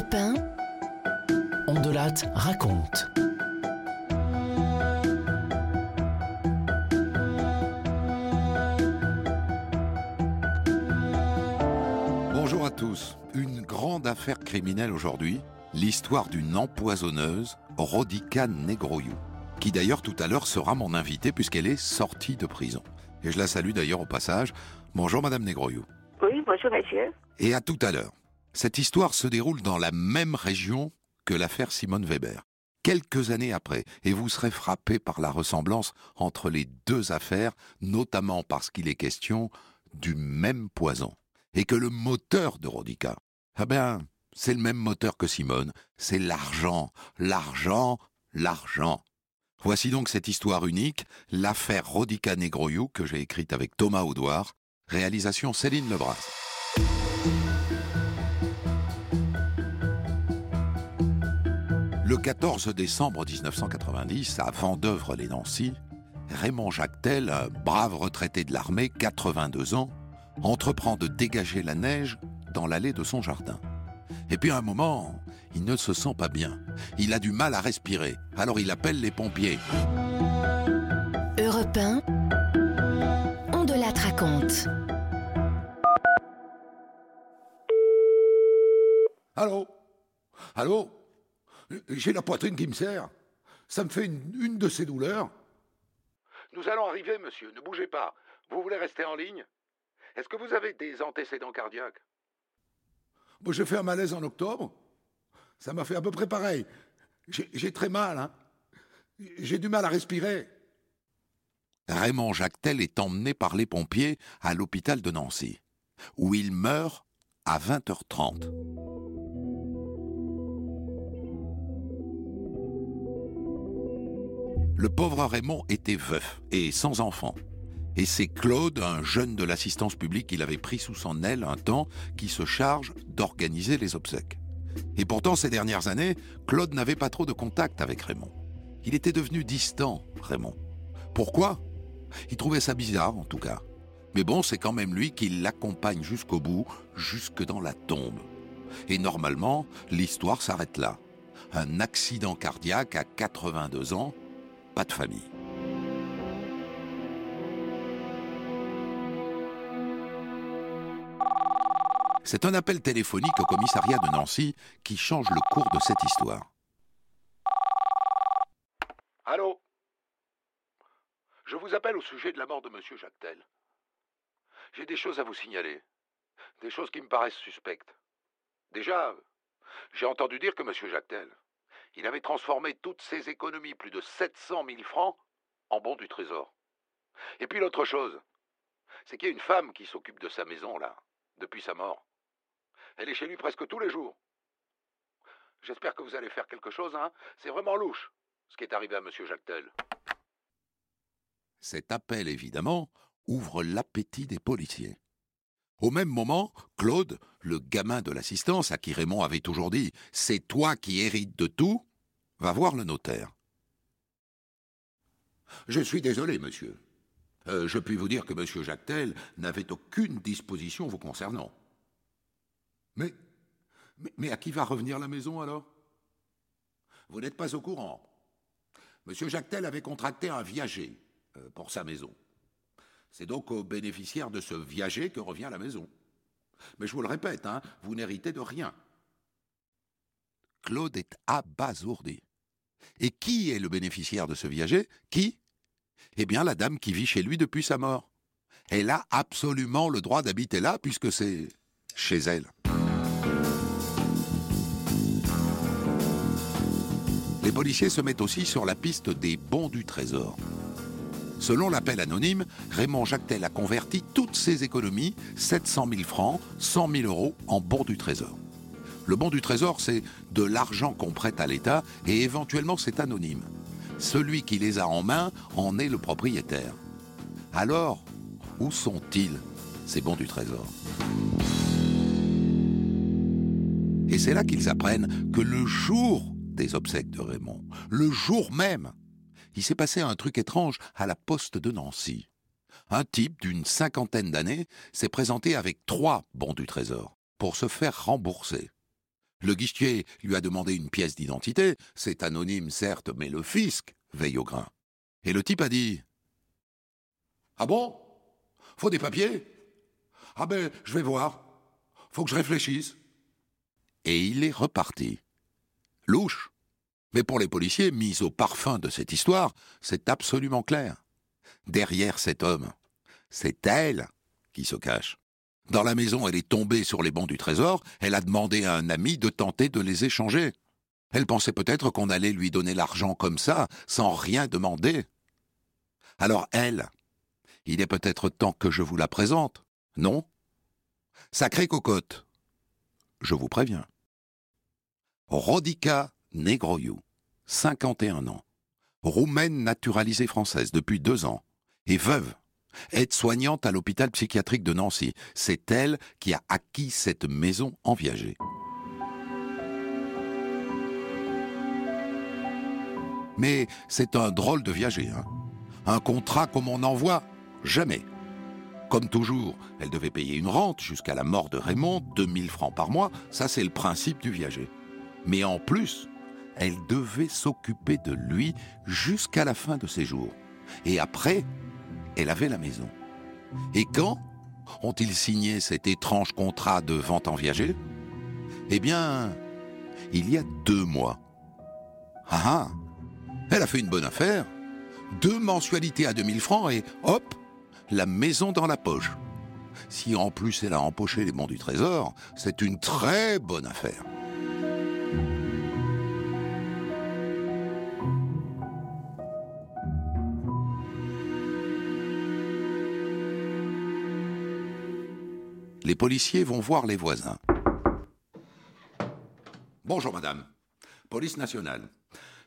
Europe 1, Ondelat raconte. Bonjour à tous. Une grande affaire criminelle aujourd'hui, l'histoire d'une empoisonneuse, Rodica Negroyou, qui d'ailleurs tout à l'heure sera mon invitée puisqu'elle est sortie de prison. Et je la salue d'ailleurs au passage. Bonjour Madame Negroyou. Oui, bonjour monsieur. Et à tout à l'heure. Cette histoire se déroule dans la même région que l'affaire Simone Weber. Quelques années après, et vous serez frappé par la ressemblance entre les deux affaires, notamment parce qu'il est question du même poison. Et que le moteur de Rodica, ah ben, c'est le même moteur que Simone, c'est l'argent, l'argent, l'argent. Voici donc cette histoire unique, l'affaire Rodica Negroyou que j'ai écrite avec Thomas Audouard, réalisation Céline Lebras. Le 14 décembre 1990, à Vendœuvre-les-Nancy, Raymond Jactel, un brave retraité de l'armée, 82 ans, entreprend de dégager la neige dans l'allée de son jardin. Et puis à un moment, il ne se sent pas bien. Il a du mal à respirer. Alors il appelle les pompiers. Europe 1, Ondelat raconte. Allô? Allô? J'ai la poitrine qui me serre. Ça me fait une, une de ces douleurs. Nous allons arriver, monsieur. Ne bougez pas. Vous voulez rester en ligne? Est-ce que vous avez des antécédents cardiaques? Moi, J'ai fait un malaise en octobre. Ça m'a fait à peu près pareil. J'ai j'ai très mal. Hein. J'ai du mal à respirer. Raymond Jactel est emmené par les pompiers à l'hôpital de Nancy, où il meurt à 20h30. Le pauvre Raymond était veuf et sans enfant. Et c'est Claude, un jeune de l'assistance publique qu'il avait pris sous son aile un temps, qui se charge d'organiser les obsèques. Et pourtant, ces dernières années, Claude n'avait pas trop de contact avec Raymond. Il était devenu distant, Raymond. Pourquoi? Il trouvait ça bizarre, en tout cas. Mais bon, c'est quand même lui qui l'accompagne jusqu'au bout, jusque dans la tombe. Et normalement, l'histoire s'arrête là. Un accident cardiaque à 82 ans, de famille. C'est un appel téléphonique au commissariat de Nancy qui change le cours de cette histoire. Allô? Je vous appelle au sujet de la mort de Monsieur Jactel. J'ai des choses à vous signaler. Des choses qui me paraissent suspectes. Déjà, j'ai entendu dire que Monsieur Jactel, il avait transformé toutes ses économies, plus de 700 000 francs, en bons du trésor. Et puis l'autre chose, c'est qu'il y a une femme qui s'occupe de sa maison, là, depuis sa mort. Elle est chez lui presque tous les jours. J'espère que vous allez faire quelque chose, hein. C'est vraiment louche, ce qui est arrivé à Monsieur Jactel. Cet appel, évidemment, ouvre l'appétit des policiers. Au même moment, Claude, le gamin de l'assistance à qui Raymond avait toujours dit C'est toi qui hérites de tout, va voir le notaire. Je suis désolé, monsieur. Euh, je puis vous dire que monsieur Jactel n'avait aucune disposition vous concernant. Mais, mais, à qui va revenir la maison alors? Vous n'êtes pas au courant. Monsieur Jactel avait contracté un viager euh, pour sa maison. C'est donc aux bénéficiaires de ce viager que revient la maison. Mais je vous le répète, hein, vous n'héritez de rien. Claude est abasourdi. Et qui est le bénéficiaire de ce viager? Qui? Eh bien, la dame qui vit chez lui depuis sa mort. Elle a absolument le droit d'habiter là puisque c'est chez elle. Les policiers se mettent aussi sur la piste des bons du trésor. Selon l'appel anonyme, Raymond Jactel a converti toutes ses économies, 700 000 francs, 100 000 euros, en bons du trésor. Le bon du trésor, c'est de l'argent qu'on prête à l'État et éventuellement c'est anonyme. Celui qui les a en main en est le propriétaire. Alors, où sont-ils, ces bons du trésor? Et c'est là qu'ils apprennent que le jour des obsèques de Raymond, le jour même, il s'est passé un truc étrange à la poste de Nancy. Un type d'une cinquantaine d'années s'est présenté avec trois bons du trésor pour se faire rembourser. Le guichetier lui a demandé une pièce d'identité. C'est anonyme, certes, mais le fisc veille au grain. Et le type a dit Ah bon? Faut des papiers? Ah ben, je vais voir. Faut que je réfléchisse. Et il est reparti. Louche. Mais pour les policiers, mis au parfum de cette histoire, c'est absolument clair. Derrière cet homme, c'est elle qui se cache. Dans la maison, elle est tombée sur les bancs du trésor, elle a demandé à un ami de tenter de les échanger. Elle pensait peut-être qu'on allait lui donner l'argent comme ça, sans rien demander. Alors elle, il est peut-être temps que je vous la présente, non? Sacrée cocotte. Je vous préviens. Rodica Negroiu, 51 ans, roumaine naturalisée française depuis deux ans, et veuve, aide-soignante à l'hôpital psychiatrique de Nancy. C'est elle qui a acquis cette maison en viager. Mais c'est un drôle de viager, hein. Un contrat comme on n'en voit jamais. Comme toujours, elle devait payer une rente jusqu'à la mort de Raymond, 2000 francs par mois, ça c'est le principe du viager. Mais en plus, elle devait s'occuper de lui jusqu'à la fin de ses jours. Et après, elle avait la maison. Et quand ont-ils signé cet étrange contrat de vente en viager? Eh bien, il y a deux mois. Ah ah Elle a fait une bonne affaire. Deux mensualités à 2000 francs et hop, la maison dans la poche. Si en plus elle a empoché les bons du trésor, c'est une très bonne affaire. Les policiers vont voir les voisins. Bonjour madame. Police nationale.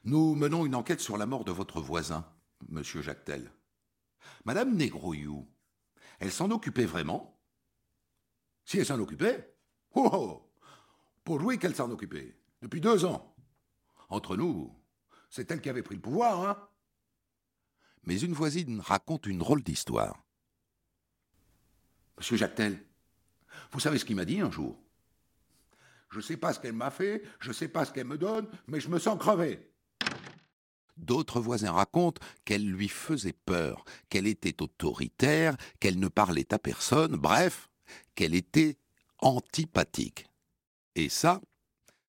Nous menons une enquête sur la mort de votre voisin, monsieur Jactel. Madame Negroyou, elle s'en occupait vraiment? Si elle s'en occupait? Oh, oh Pour lui qu'elle s'en occupait. Depuis deux ans. Entre nous, c'est elle qui avait pris le pouvoir, hein? Mais une voisine raconte une drôle d'histoire. Monsieur Jactel, vous savez ce qu'il m'a dit un jour? Je ne sais pas ce qu'elle m'a fait, je ne sais pas ce qu'elle me donne, mais je me sens crevé. D'autres voisins racontent qu'elle lui faisait peur, qu'elle était autoritaire, qu'elle ne parlait à personne, bref, qu'elle était antipathique. Et ça,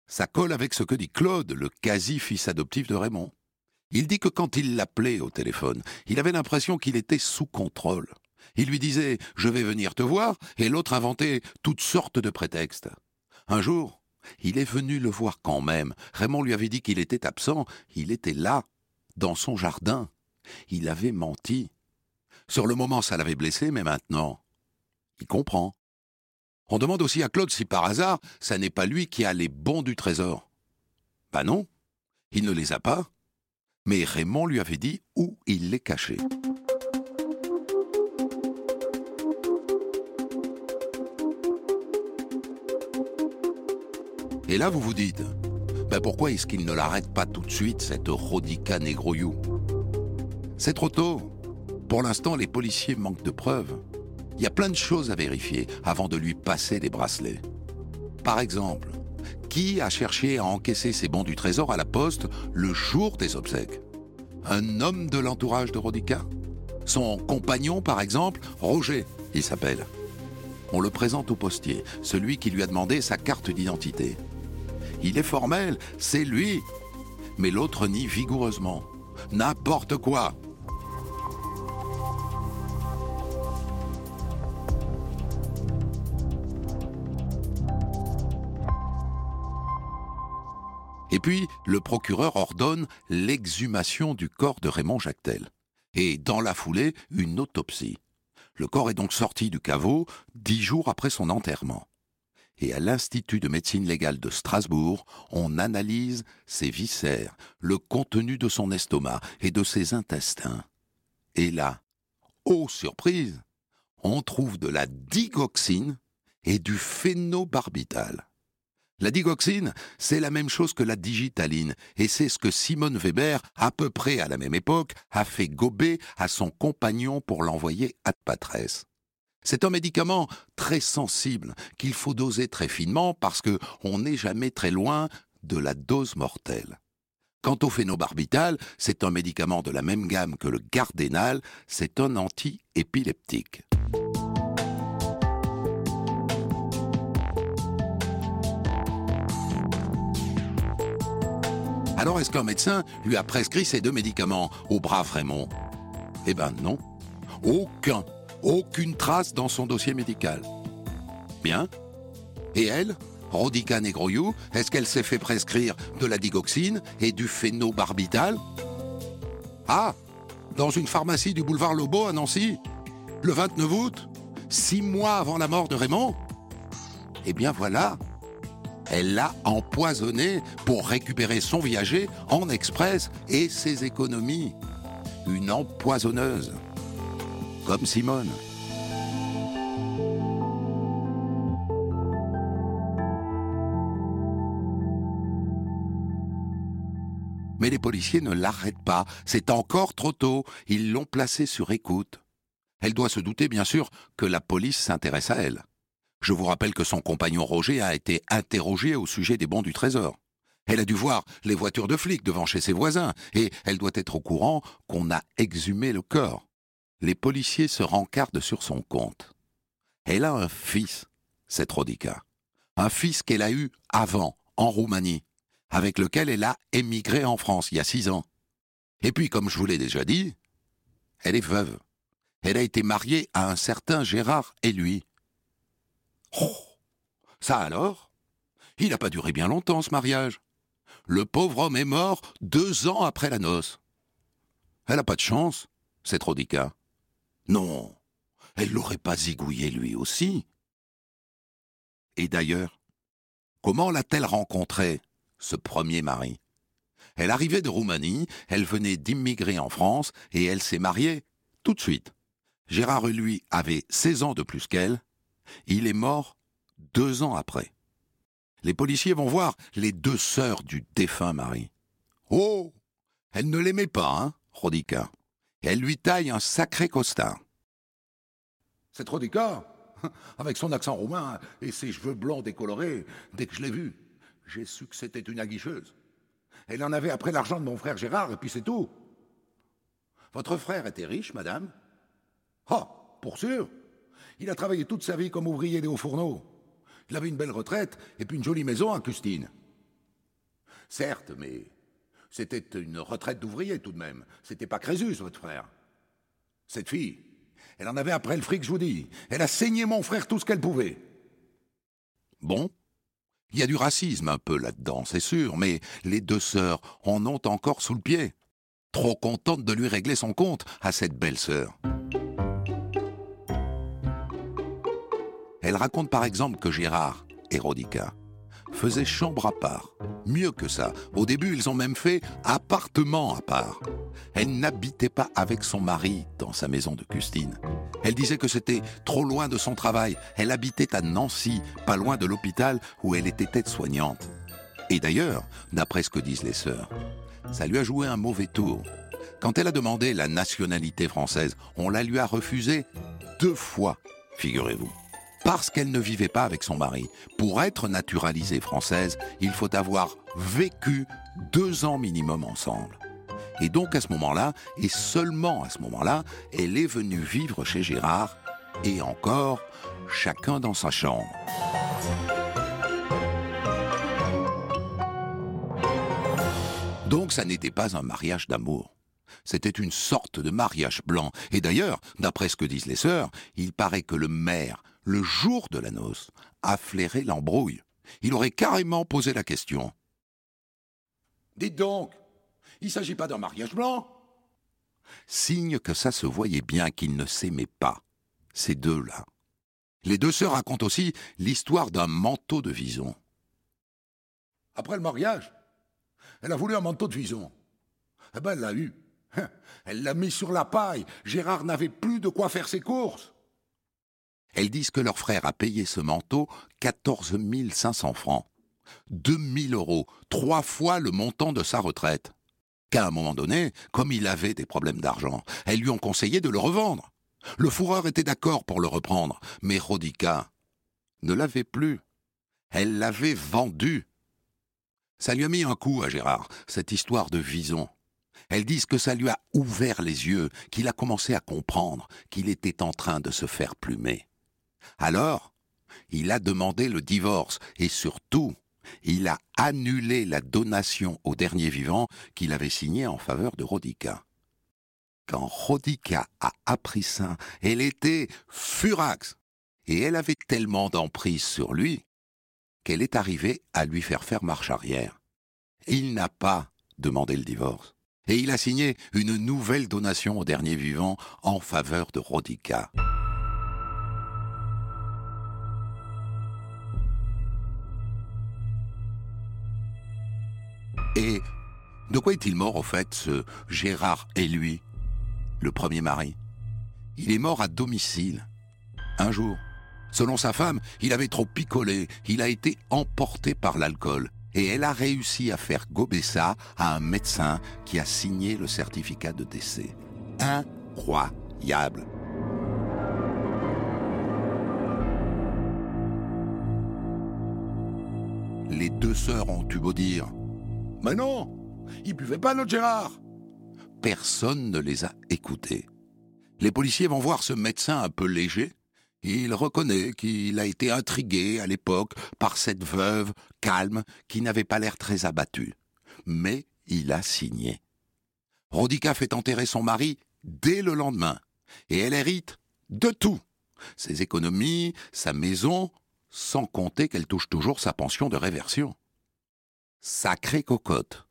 ça colle avec ce que dit Claude, le quasi-fils adoptif de Raymond. Il dit que quand il l'appelait au téléphone, il avait l'impression qu'il était sous contrôle. Il lui disait Je vais venir te voir, et l'autre inventait toutes sortes de prétextes. Un jour, il est venu le voir quand même. Raymond lui avait dit qu'il était absent. Il était là, dans son jardin. Il avait menti. Sur le moment, ça l'avait blessé, mais maintenant, il comprend. On demande aussi à Claude si par hasard, ça n'est pas lui qui a les bons du trésor. Ben non, il ne les a pas. Mais Raymond lui avait dit où il les cachait. Et là, vous vous dites, ben pourquoi est-ce qu'il ne l'arrête pas tout de suite, cette Rodica Negroyou? C'est trop tôt. Pour l'instant, les policiers manquent de preuves. Il y a plein de choses à vérifier avant de lui passer les bracelets. Par exemple, qui a cherché à encaisser ses bons du trésor à la poste le jour des obsèques? Un homme de l'entourage de Rodica? Son compagnon, par exemple, Roger, il s'appelle. On le présente au postier, celui qui lui a demandé sa carte d'identité. Il est formel, c'est lui. Mais l'autre nie vigoureusement. N'importe quoi. Et puis, le procureur ordonne l'exhumation du corps de Raymond Jactel. Et dans la foulée, une autopsie. Le corps est donc sorti du caveau dix jours après son enterrement et à l'Institut de médecine légale de Strasbourg, on analyse ses viscères, le contenu de son estomac et de ses intestins. Et là, oh surprise, on trouve de la digoxine et du phénobarbital. La digoxine, c'est la même chose que la digitaline, et c'est ce que Simone Weber, à peu près à la même époque, a fait gober à son compagnon pour l'envoyer à Patresse. C'est un médicament très sensible qu'il faut doser très finement parce que on n'est jamais très loin de la dose mortelle. Quant au phénobarbital, c'est un médicament de la même gamme que le gardénal, c'est un anti-épileptique. Alors est-ce qu'un médecin lui a prescrit ces deux médicaments au brave Raymond Eh ben non. Aucun. Aucune trace dans son dossier médical. Bien. Et elle Rodica Negroyou, est-ce qu'elle s'est fait prescrire de la digoxine et du phénobarbital? Ah Dans une pharmacie du boulevard Lobo à Nancy Le 29 août Six mois avant la mort de Raymond Eh bien voilà elle l'a empoisonné pour récupérer son viager en express et ses économies. Une empoisonneuse. Comme Simone. Mais les policiers ne l'arrêtent pas. C'est encore trop tôt. Ils l'ont placée sur écoute. Elle doit se douter, bien sûr, que la police s'intéresse à elle. Je vous rappelle que son compagnon Roger a été interrogé au sujet des bons du trésor. Elle a dû voir les voitures de flics devant chez ses voisins, et elle doit être au courant qu'on a exhumé le corps. Les policiers se rencardent sur son compte. Elle a un fils, cette Rodica. Un fils qu'elle a eu avant, en Roumanie, avec lequel elle a émigré en France il y a six ans. Et puis, comme je vous l'ai déjà dit, elle est veuve. Elle a été mariée à un certain Gérard et lui. Oh Ça alors? Il n'a pas duré bien longtemps ce mariage. Le pauvre homme est mort deux ans après la noce. Elle n'a pas de chance, cette Rodica. Non, elle l'aurait pas zigouillé lui aussi. Et d'ailleurs, comment l'a-t-elle rencontré, ce premier mari? Elle arrivait de Roumanie, elle venait d'immigrer en France et elle s'est mariée tout de suite. Gérard, lui, avait 16 ans de plus qu'elle, il est mort deux ans après. Les policiers vont voir les deux sœurs du défunt mari. Oh Elle ne l'aimait pas, hein, Rodica? Elle lui taille un sacré costard. Cette Rodica, avec son accent roumain et ses cheveux blonds décolorés, dès que je l'ai vue, j'ai su que c'était une aguicheuse. Elle en avait après l'argent de mon frère Gérard, et puis c'est tout. Votre frère était riche, madame Oh, pour sûr il a travaillé toute sa vie comme ouvrier des hauts fourneaux. Il avait une belle retraite et puis une jolie maison à Custine. Certes, mais c'était une retraite d'ouvrier tout de même. C'était pas Crésus, votre frère. Cette fille, elle en avait après le fric, je vous dis. Elle a saigné mon frère tout ce qu'elle pouvait. Bon, il y a du racisme un peu là-dedans, c'est sûr, mais les deux sœurs en ont encore sous le pied. Trop contentes de lui régler son compte à cette belle sœur. Elle raconte par exemple que Gérard et Faisaient chambre à part. Mieux que ça, au début ils ont même fait appartement à part. Elle n'habitait pas avec son mari dans sa maison de Custine. Elle disait que c'était trop loin de son travail. Elle habitait à Nancy, pas loin de l'hôpital où elle était aide-soignante. Et d'ailleurs, d'après ce que disent les sœurs, ça lui a joué un mauvais tour. Quand elle a demandé la nationalité française, on la lui a refusée deux fois, figurez-vous parce qu'elle ne vivait pas avec son mari. Pour être naturalisée française, il faut avoir vécu deux ans minimum ensemble. Et donc à ce moment-là, et seulement à ce moment-là, elle est venue vivre chez Gérard, et encore, chacun dans sa chambre. Donc ça n'était pas un mariage d'amour. C'était une sorte de mariage blanc. Et d'ailleurs, d'après ce que disent les sœurs, il paraît que le maire, le jour de la noce, a flairé l'embrouille. Il aurait carrément posé la question. Dites donc, il ne s'agit pas d'un mariage blanc? Signe que ça se voyait bien qu'ils ne s'aimaient pas, ces deux-là. Les deux sœurs racontent aussi l'histoire d'un manteau de vison. Après le mariage, elle a voulu un manteau de vison. Eh ben, elle l'a eu. Elle l'a mis sur la paille. Gérard n'avait plus de quoi faire ses courses. Elles disent que leur frère a payé ce manteau 14 500 francs. 2 000 euros, trois fois le montant de sa retraite. Qu'à un moment donné, comme il avait des problèmes d'argent, elles lui ont conseillé de le revendre. Le fourreur était d'accord pour le reprendre, mais Rodica ne l'avait plus. Elle l'avait vendu. Ça lui a mis un coup à Gérard, cette histoire de vison. Elles disent que ça lui a ouvert les yeux, qu'il a commencé à comprendre qu'il était en train de se faire plumer. Alors, il a demandé le divorce et surtout, il a annulé la donation au dernier vivant qu'il avait signée en faveur de Rodica. Quand Rodica a appris ça, elle était furax, et elle avait tellement d'emprise sur lui qu'elle est arrivée à lui faire faire marche arrière. Il n'a pas demandé le divorce, et il a signé une nouvelle donation au dernier vivant en faveur de Rodica. Et de quoi est-il mort, au fait, ce Gérard et lui, le premier mari? Il est mort à domicile. Un jour. Selon sa femme, il avait trop picolé, il a été emporté par l'alcool, et elle a réussi à faire gober ça à un médecin qui a signé le certificat de décès. Incroyable. Les deux sœurs ont eu beau dire mais non, il buvait pas notre Gérard. Personne ne les a écoutés. Les policiers vont voir ce médecin un peu léger. Il reconnaît qu'il a été intrigué à l'époque par cette veuve calme qui n'avait pas l'air très abattue. Mais il a signé. Rodica fait enterrer son mari dès le lendemain. Et elle hérite de tout. Ses économies, sa maison, sans compter qu'elle touche toujours sa pension de réversion. Sacrée cocotte.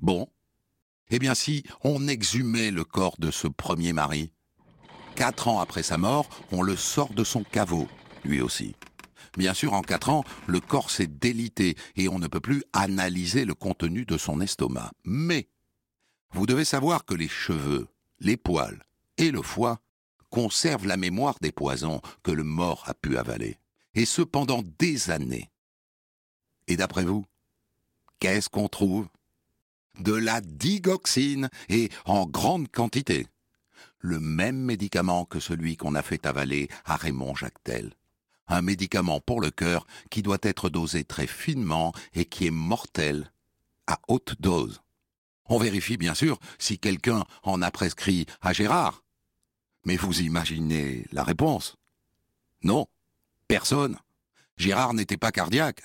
Bon. Eh bien si on exhumait le corps de ce premier mari, quatre ans après sa mort, on le sort de son caveau, lui aussi. Bien sûr, en quatre ans, le corps s'est délité et on ne peut plus analyser le contenu de son estomac. Mais, vous devez savoir que les cheveux, les poils et le foie conservent la mémoire des poisons que le mort a pu avaler. Et ce pendant des années. Et d'après vous, qu'est-ce qu'on trouve? De la digoxine, et en grande quantité. Le même médicament que celui qu'on a fait avaler à Raymond Jactel. Un médicament pour le cœur qui doit être dosé très finement et qui est mortel à haute dose. On vérifie bien sûr si quelqu'un en a prescrit à Gérard. Mais vous imaginez la réponse Non, personne. Gérard n'était pas cardiaque.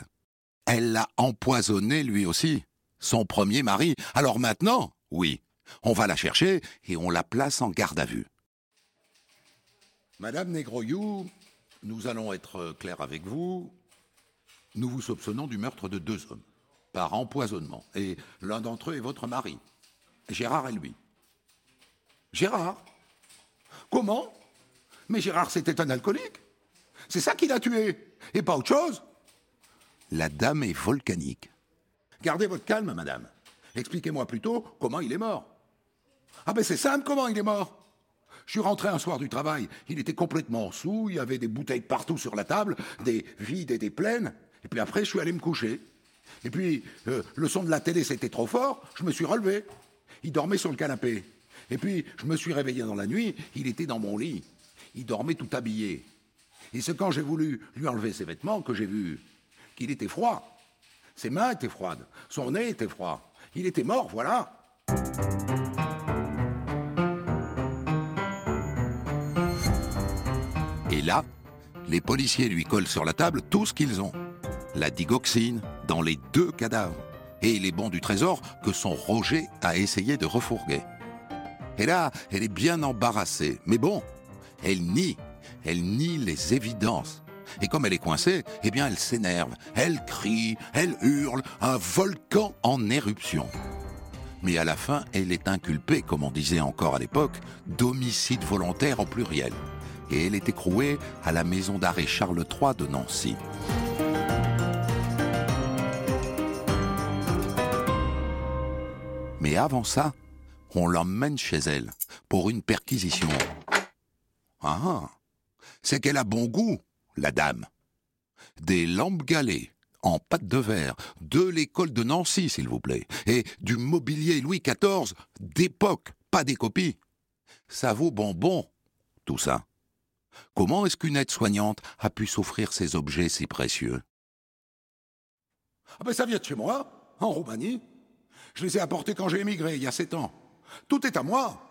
Elle l'a empoisonné lui aussi, son premier mari. Alors maintenant, oui, on va la chercher et on la place en garde à vue. Madame Negroyou, nous allons être clairs avec vous. Nous vous soupçonnons du meurtre de deux hommes, par empoisonnement, et l'un d'entre eux est votre mari, Gérard et lui. Gérard? Comment? Mais Gérard, c'était un alcoolique. C'est ça qui l'a tué, et pas autre chose? La dame est volcanique. Gardez votre calme, madame. Expliquez-moi plutôt comment il est mort. Ah ben c'est simple comment il est mort. Je suis rentré un soir du travail, il était complètement sous, il y avait des bouteilles partout sur la table, des vides et des pleines, et puis après je suis allé me coucher. Et puis euh, le son de la télé c'était trop fort, je me suis relevé. Il dormait sur le canapé. Et puis je me suis réveillé dans la nuit, il était dans mon lit. Il dormait tout habillé. Et c'est quand j'ai voulu lui enlever ses vêtements que j'ai vu qu'il était froid. Ses mains étaient froides, son nez était froid. Il était mort, voilà. Et là, les policiers lui collent sur la table tout ce qu'ils ont. La digoxine dans les deux cadavres et les bons du trésor que son Roger a essayé de refourguer. Et là, elle est bien embarrassée. Mais bon, elle nie, elle nie les évidences. Et comme elle est coincée, eh bien elle s'énerve, elle crie, elle hurle, un volcan en éruption. Mais à la fin, elle est inculpée, comme on disait encore à l'époque, d'homicide volontaire au pluriel. Et elle est écrouée à la maison d'arrêt Charles III de Nancy. Mais avant ça, on l'emmène chez elle pour une perquisition. Ah, ah. c'est qu'elle a bon goût, la dame. Des lampes galées en pâte de verre, de l'école de Nancy, s'il vous plaît, et du mobilier Louis XIV d'époque, pas des copies. Ça vaut bonbon, tout ça Comment est-ce qu'une aide-soignante a pu s'offrir ces objets si précieux? Ah ben ça vient de chez moi, en Roumanie. Je les ai apportés quand j'ai émigré, il y a sept ans. Tout est à moi.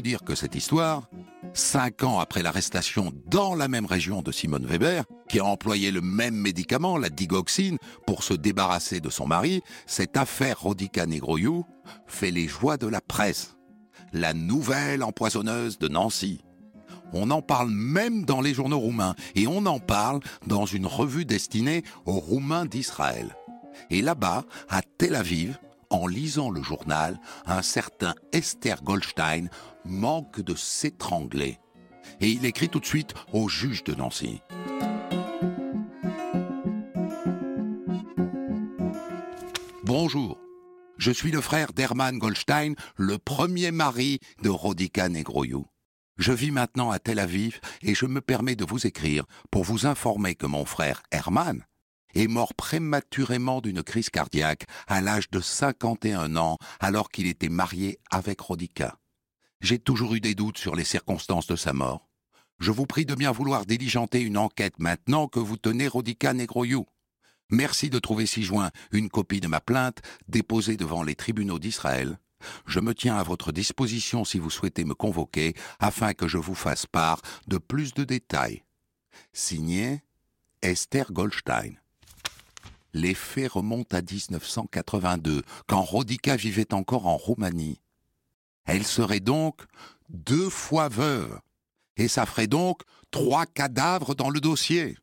Dire que cette histoire, cinq ans après l'arrestation dans la même région de Simone Weber, qui a employé le même médicament, la digoxine, pour se débarrasser de son mari, cette affaire Rodica Negroyou fait les joies de la presse. La nouvelle empoisonneuse de Nancy. On en parle même dans les journaux roumains et on en parle dans une revue destinée aux Roumains d'Israël. Et là-bas, à Tel Aviv, en lisant le journal, un certain Esther Goldstein manque de s'étrangler. Et il écrit tout de suite au juge de Nancy. Bonjour, je suis le frère d'Hermann Goldstein, le premier mari de Rodica Negroyou. Je vis maintenant à Tel Aviv et je me permets de vous écrire pour vous informer que mon frère Hermann est mort prématurément d'une crise cardiaque à l'âge de 51 ans alors qu'il était marié avec Rodica. J'ai toujours eu des doutes sur les circonstances de sa mort. Je vous prie de bien vouloir diligenter une enquête maintenant que vous tenez Rodica Negroyou. Merci de trouver ci-joint une copie de ma plainte déposée devant les tribunaux d'Israël je me tiens à votre disposition si vous souhaitez me convoquer afin que je vous fasse part de plus de détails. Signé Esther Goldstein. Les faits remontent à 1982, quand Rodica vivait encore en Roumanie. Elle serait donc deux fois veuve, et ça ferait donc trois cadavres dans le dossier.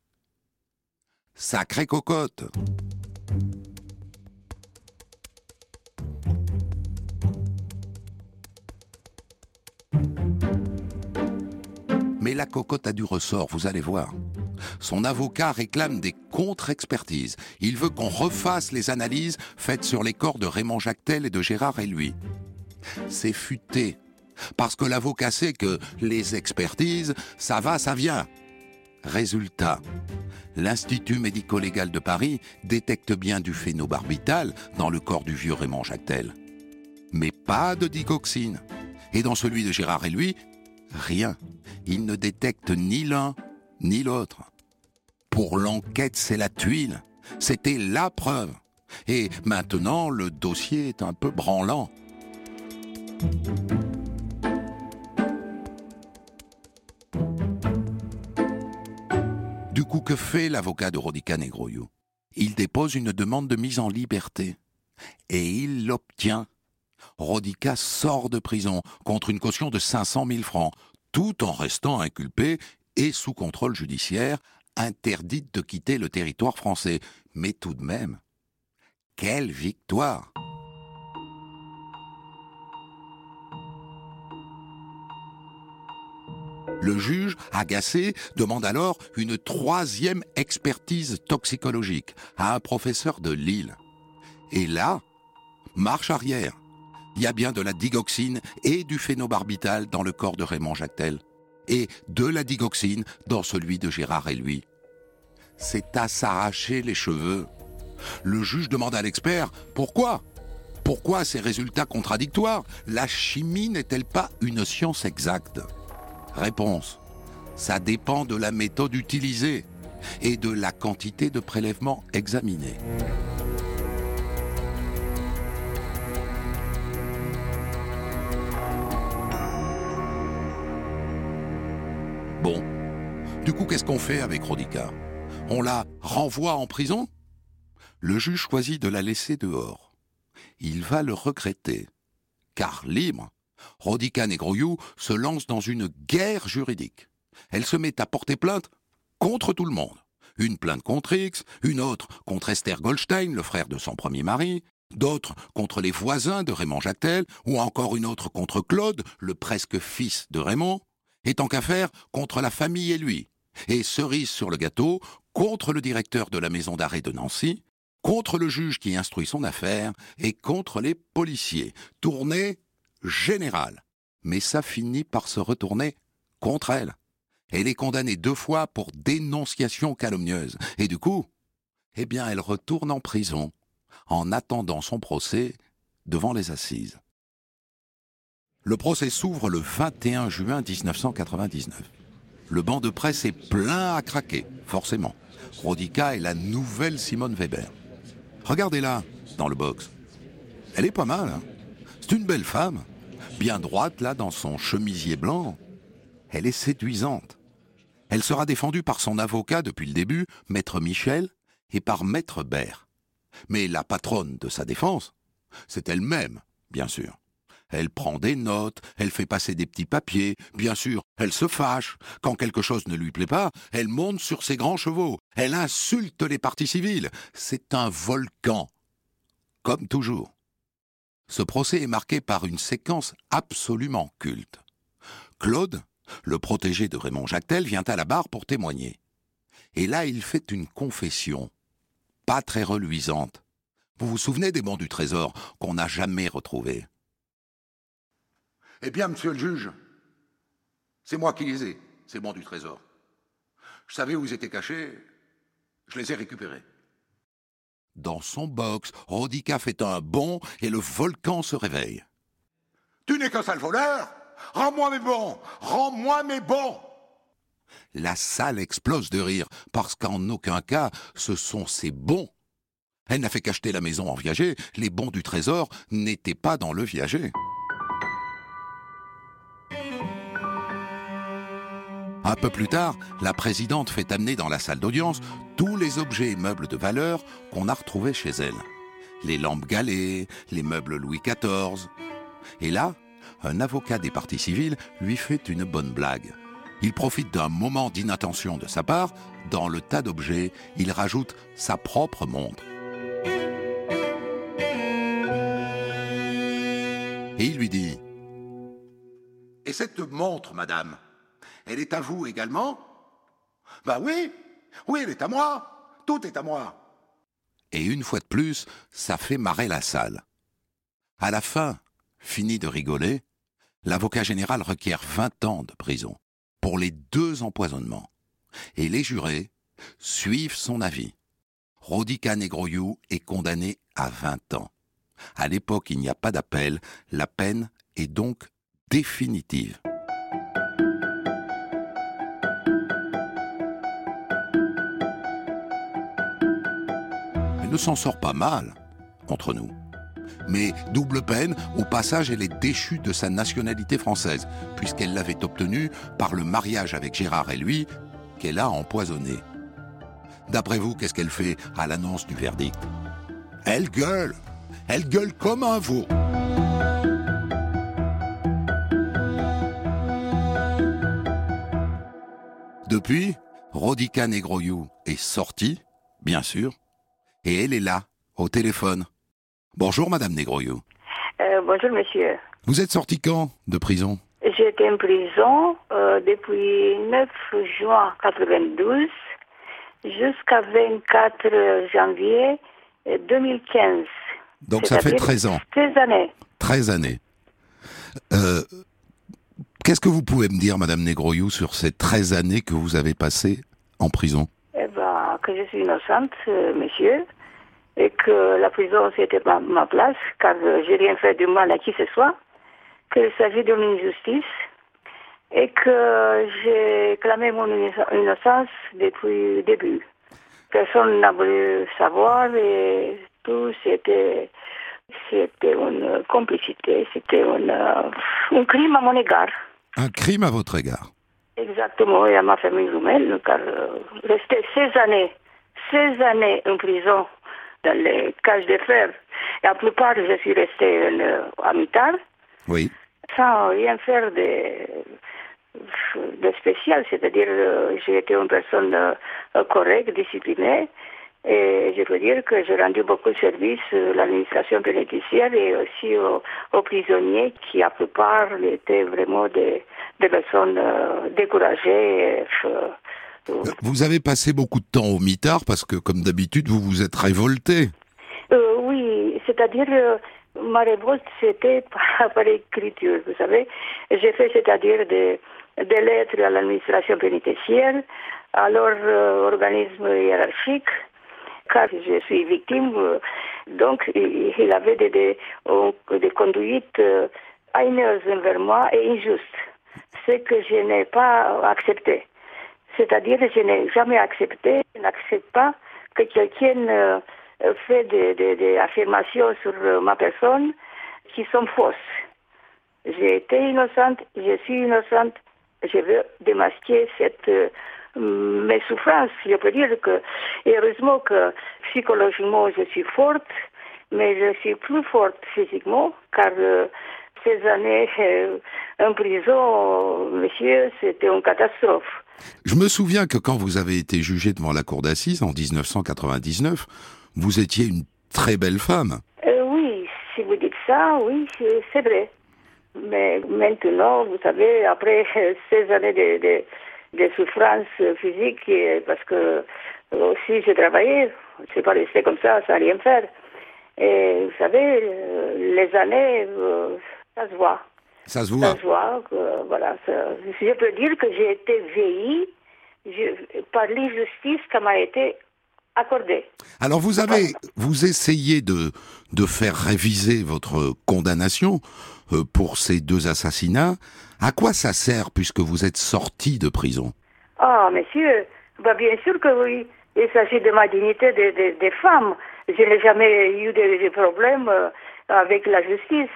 Sacrée cocotte. Mais la cocotte a du ressort, vous allez voir. Son avocat réclame des contre-expertises. Il veut qu'on refasse les analyses faites sur les corps de Raymond Jactel et de Gérard et lui. C'est futé. Parce que l'avocat sait que les expertises, ça va, ça vient. Résultat, l'Institut médico-légal de Paris détecte bien du phénobarbital dans le corps du vieux Raymond Jactel. Mais pas de digoxine. Et dans celui de Gérard et lui, rien. Il ne détecte ni l'un ni l'autre. Pour l'enquête, c'est la tuile. C'était la preuve. Et maintenant, le dossier est un peu branlant. Du coup, que fait l'avocat de Rodica Negroyou Il dépose une demande de mise en liberté. Et il l'obtient. Rodica sort de prison contre une caution de 500 000 francs, tout en restant inculpé et sous contrôle judiciaire, interdite de quitter le territoire français. Mais tout de même, quelle victoire Le juge, agacé, demande alors une troisième expertise toxicologique à un professeur de Lille. Et là, marche arrière il y a bien de la digoxine et du phénobarbital dans le corps de Raymond Jactel, et de la digoxine dans celui de Gérard et lui. C'est à s'arracher les cheveux. Le juge demande à l'expert pourquoi? Pourquoi ces résultats contradictoires? La chimie n'est-elle pas une science exacte? Réponse ça dépend de la méthode utilisée et de la quantité de prélèvements examinés. Bon. Du coup, qu'est-ce qu'on fait avec Rodica? On la renvoie en prison? Le juge choisit de la laisser dehors. Il va le regretter. Car libre, Rodica Negroyou se lance dans une guerre juridique. Elle se met à porter plainte contre tout le monde. Une plainte contre X, une autre contre Esther Goldstein, le frère de son premier mari, d'autres contre les voisins de Raymond Jactel, ou encore une autre contre Claude, le presque fils de Raymond et tant qu'à faire, contre la famille et lui. Et cerise sur le gâteau, contre le directeur de la maison d'arrêt de Nancy, contre le juge qui instruit son affaire, et contre les policiers. Tournée générale. Mais ça finit par se retourner contre elle. Elle est condamnée deux fois pour dénonciation calomnieuse. Et du coup, eh bien, elle retourne en prison, en attendant son procès devant les assises. Le procès s'ouvre le 21 juin 1999. Le banc de presse est plein à craquer, forcément. Rodica est la nouvelle Simone Weber. Regardez-la, dans le box. Elle est pas mal. Hein C'est une belle femme, bien droite là dans son chemisier blanc. Elle est séduisante. Elle sera défendue par son avocat depuis le début, maître Michel, et par maître Bert. Mais la patronne de sa défense, c'est elle-même, bien sûr. Elle prend des notes, elle fait passer des petits papiers, bien sûr, elle se fâche. Quand quelque chose ne lui plaît pas, elle monte sur ses grands chevaux, elle insulte les partis civils. C'est un volcan. Comme toujours. Ce procès est marqué par une séquence absolument culte. Claude, le protégé de Raymond Jactel, vient à la barre pour témoigner. Et là, il fait une confession, pas très reluisante. Vous vous souvenez des bons du trésor qu'on n'a jamais retrouvés? Eh bien, monsieur le juge, c'est moi qui les ai, ces bons du trésor. Je savais où ils étaient cachés, je les ai récupérés. Dans son box, Rodica fait un bond et le volcan se réveille. Tu n'es qu'un sale voleur Rends-moi mes bons Rends-moi mes bons La salle explose de rire, parce qu'en aucun cas ce sont ses bons. Elle n'a fait qu'acheter la maison en viager, les bons du trésor n'étaient pas dans le viager. Un peu plus tard, la présidente fait amener dans la salle d'audience tous les objets et meubles de valeur qu'on a retrouvés chez elle. Les lampes galées, les meubles Louis XIV. Et là, un avocat des partis civils lui fait une bonne blague. Il profite d'un moment d'inattention de sa part. Dans le tas d'objets, il rajoute sa propre montre. Et il lui dit Et cette montre, madame, elle est à vous également Ben oui, oui, elle est à moi. Tout est à moi. Et une fois de plus, ça fait marrer la salle. À la fin, fini de rigoler, l'avocat général requiert 20 ans de prison pour les deux empoisonnements. Et les jurés suivent son avis. Rodica Negroyou est condamné à 20 ans. À l'époque, il n'y a pas d'appel, la peine est donc définitive. S'en sort pas mal, entre nous. Mais double peine, au passage, elle est déchue de sa nationalité française, puisqu'elle l'avait obtenue par le mariage avec Gérard et lui, qu'elle a empoisonné. D'après vous, qu'est-ce qu'elle fait à l'annonce du verdict? Elle gueule Elle gueule comme un veau Depuis, Rodica Negroyou est sortie, bien sûr, et elle est là, au téléphone. Bonjour, Madame Negroyou. Euh, bonjour, monsieur. Vous êtes sortie quand de prison? J'étais en prison euh, depuis 9 juin 92 jusqu'à 24 janvier 2015. Donc ça fait C'est-à-dire 13 ans. 13 années. 13 années. Euh, Qu'est-ce que vous pouvez me dire, Madame Negroyou, sur ces 13 années que vous avez passées en prison? Que je suis innocente, euh, monsieur, et que la prison, c'était ma, place, car euh, j'ai rien fait de mal à qui que ce soit, qu'il s'agit d'une injustice, et que j'ai clamé mon inno- innocence depuis le début. Personne n'a voulu savoir, et tout, c'était, c'était une complicité, c'était euh, un crime à mon égard. Un crime à votre égard. Exactement, et à ma famille roumaine, car euh, rester 16 années, 16 années en prison dans les cages de fer. Et la plupart, je suis restée euh, à Oui. sans rien faire de, de spécial, c'est-à-dire euh, j'ai été une personne euh, correcte, disciplinée, et je peux dire que j'ai rendu beaucoup de services à l'administration pénitentiaire et aussi aux, aux prisonniers qui, à la plupart, étaient vraiment des, des personnes euh, découragées. et, euh, Vous avez passé beaucoup de temps au mitard parce que, comme d'habitude, vous vous êtes révolté. Euh, oui, c'est-à-dire, euh, ma révolte, c'était par, par écriture, vous savez. J'ai fait, c'est-à-dire, des, des lettres à l'administration pénitentiaire, à leur euh, organisme hiérarchique, car je suis victime, euh, Donc, il, avait des, des, des conduites haineuses envers moi et injustes, ce que je n'ai pas accepté. C'est-à-dire que je n'ai jamais accepté, je n'accepte pas que quelqu'un fait des, affirmations sur ma personne qui sont fausses. J'ai été innocente, je suis innocente, je veux démasquer cette mes souffrances. Je peux dire que, heureusement que psychologiquement je suis forte, mais je suis plus forte physiquement, car euh, ces années euh, en prison, monsieur, c'était une catastrophe. Je me souviens que quand vous avez été jugé devant la cour d'assises en 1999, vous étiez une très belle femme. Euh, oui, si vous dites ça, oui, c'est vrai. Mais maintenant, vous savez, après ces années de des souffrances physiques parce que aussi j'ai travaillé, c'est pas resté comme ça, sans rien faire. Et vous savez, les années, ça se voit. Ça se voit. Ça se voit, voilà. je peux dire que j'ai été vieillie par l'injustice qui m'a été accordée. Alors vous avez, vous essayez de, de faire réviser votre condamnation euh, pour ces deux assassinats. À quoi ça sert puisque vous êtes sorti de prison? Ah, monsieur, bah, bien sûr que oui. Il s'agit de ma dignité des de, femmes. Je n'ai jamais eu de, problèmes euh, avec la justice.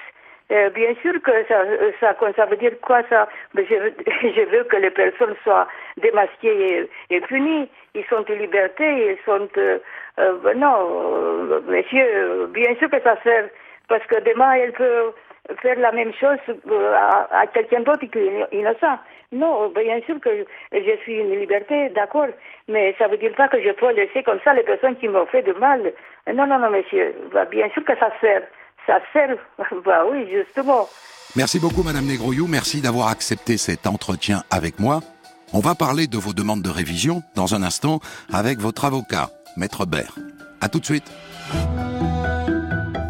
Euh, bien sûr que ça, ça, ça veut dire quoi ça? Je, je veux que les personnes soient démasquées et, punies. Ils sont en liberté, ils sont... Euh, non, monsieur, bien sûr que ça sert, parce que demain, elle peut faire la même chose euh, à, quelqu'un d'autre qui est innocent. Non, bien sûr que je suis une liberté, d'accord, mais ça ne veut dire pas que je peux laisser comme ça les personnes qui m'ont fait de mal. Non, non, non, monsieur, bah, bien sûr que ça sert. Ça sert, bah oui, justement. Merci beaucoup, Madame Negroyou. Merci d'avoir accepté cet entretien avec moi. On va parler de vos demandes de révision dans un instant avec votre avocat, Maître Baird. À tout de suite.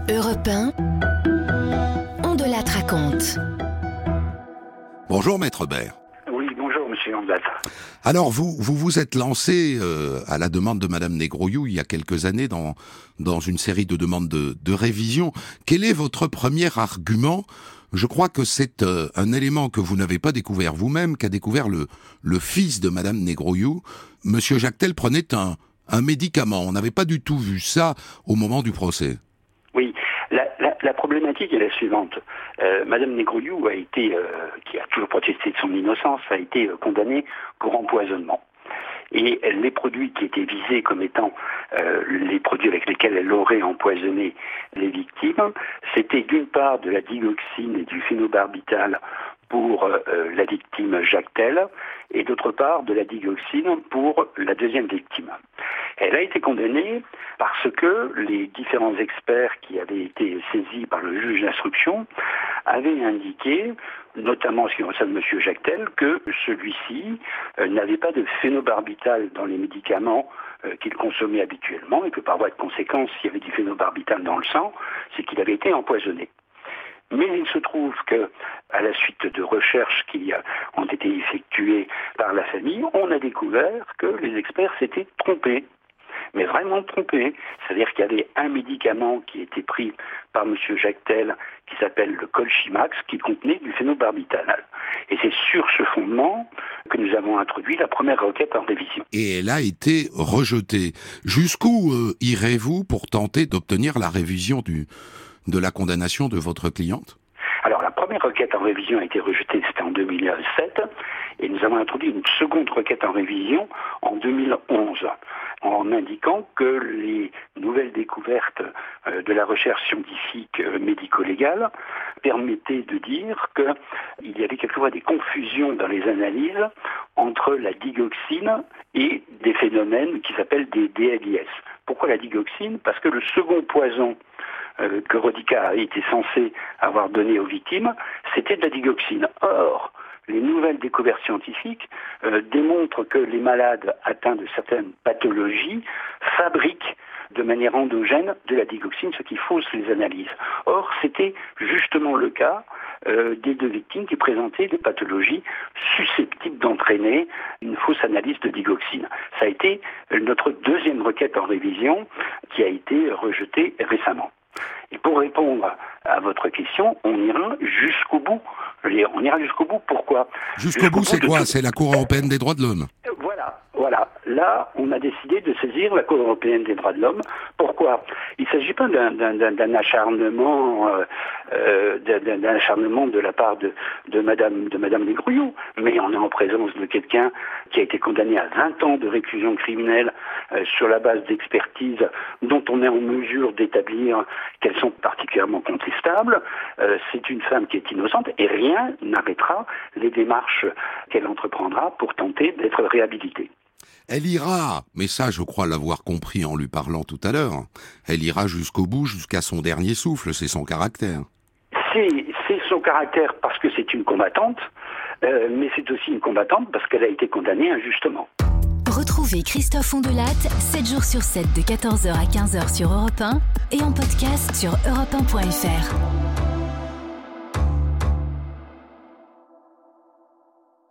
Europe raconte. Bonjour Maître Baird. Oui, bonjour Monsieur Andat. Alors vous vous vous êtes lancé euh, à la demande de Madame Negroyou il y a quelques années dans dans une série de demandes de, de révision. Quel est votre premier argument? Je crois que c'est euh, un élément que vous n'avez pas découvert vous-même, qu'a découvert le, le fils de Madame Negroyou. Monsieur Jactel prenait un, un médicament. On n'avait pas du tout vu ça au moment du procès. Oui, la, problématique est la suivante. Euh, Madame Negrouillou a été, euh, qui a toujours protesté de son innocence, a été euh, condamnée pour empoisonnement. Et les produits qui étaient visés comme étant les produits avec lesquels elle aurait empoisonné les victimes, c'était d'une part de la dioxine et du phénobarbital pour la victime Jacques et d'autre part de la dioxine pour la deuxième victime. Elle a été condamnée parce que les différents experts qui avaient été saisis par le juge d'instruction avaient indiqué, notamment ce qui concerne M. Jactel, que celui-ci euh, n'avait pas de phénobarbital dans les médicaments euh, qu'il consommait habituellement et que par voie de conséquence, s'il y avait du phénobarbital dans le sang, c'est qu'il avait été empoisonné. Mais il se trouve que, à la suite de recherches qui ont été effectuées par la famille, on a découvert que les experts s'étaient trompés mais vraiment trompé. C'est-à-dire qu'il y avait un médicament qui était pris par M. Jactel qui s'appelle le Colchimax qui contenait du phénobarbital. Et c'est sur ce fondement que nous avons introduit la première requête en révision. Et elle a été rejetée. Jusqu'où euh, irez-vous pour tenter d'obtenir la révision du, de la condamnation de votre cliente alors la première requête en révision a été rejetée, c'était en 2007, et nous avons introduit une seconde requête en révision en 2011 en indiquant que les nouvelles découvertes euh, de la recherche scientifique euh, médico-légale permettaient de dire qu'il y avait quelquefois des confusions dans les analyses entre la digoxine et des phénomènes qui s'appellent des DLIS. Pourquoi la digoxine? Parce que le second poison euh, que Rodica été censé avoir donné aux victimes, c'était de la digoxine. Or, les nouvelles découvertes scientifiques euh, démontrent que les malades atteints de certaines pathologies fabriquent de manière endogène de la digoxine, ce qui fausse les analyses. Or, c'était justement le cas euh, des deux victimes qui présentaient des pathologies susceptibles d'entraîner une fausse analyse de digoxine. Ça a été notre deuxième requête en révision qui a été rejetée récemment. Et pour répondre à votre question, on ira jusqu'au bout. On ira jusqu'au bout. Pourquoi? Jusqu'au bout, c'est quoi? C'est la Cour européenne des droits de l'homme. Voilà. Là, on a décidé de saisir la Cour européenne des droits de l'homme. Pourquoi? Il ne s'agit pas d'un acharnement, euh, euh, d'un acharnement de la part de, de Madame de mais on est en présence de quelqu'un qui a été condamné à 20 ans de réclusion criminelle euh, sur la base d'expertises dont on est en mesure d'établir qu'elles sont particulièrement contestables. C'est une femme qui est innocente et rien n'arrêtera les démarches qu'elle entreprendra pour tenter d'être réhabilitée. Elle ira, mais ça je crois l'avoir compris en lui parlant tout à l'heure, elle ira jusqu'au bout, jusqu'à son dernier souffle, c'est son caractère. C'est son caractère parce que c'est une combattante, euh, mais c'est aussi une combattante parce qu'elle a été condamnée injustement. Retrouvez Christophe Ondelat 7 jours sur 7 de 14h à 15h sur Europe 1 et en podcast sur europe1.fr.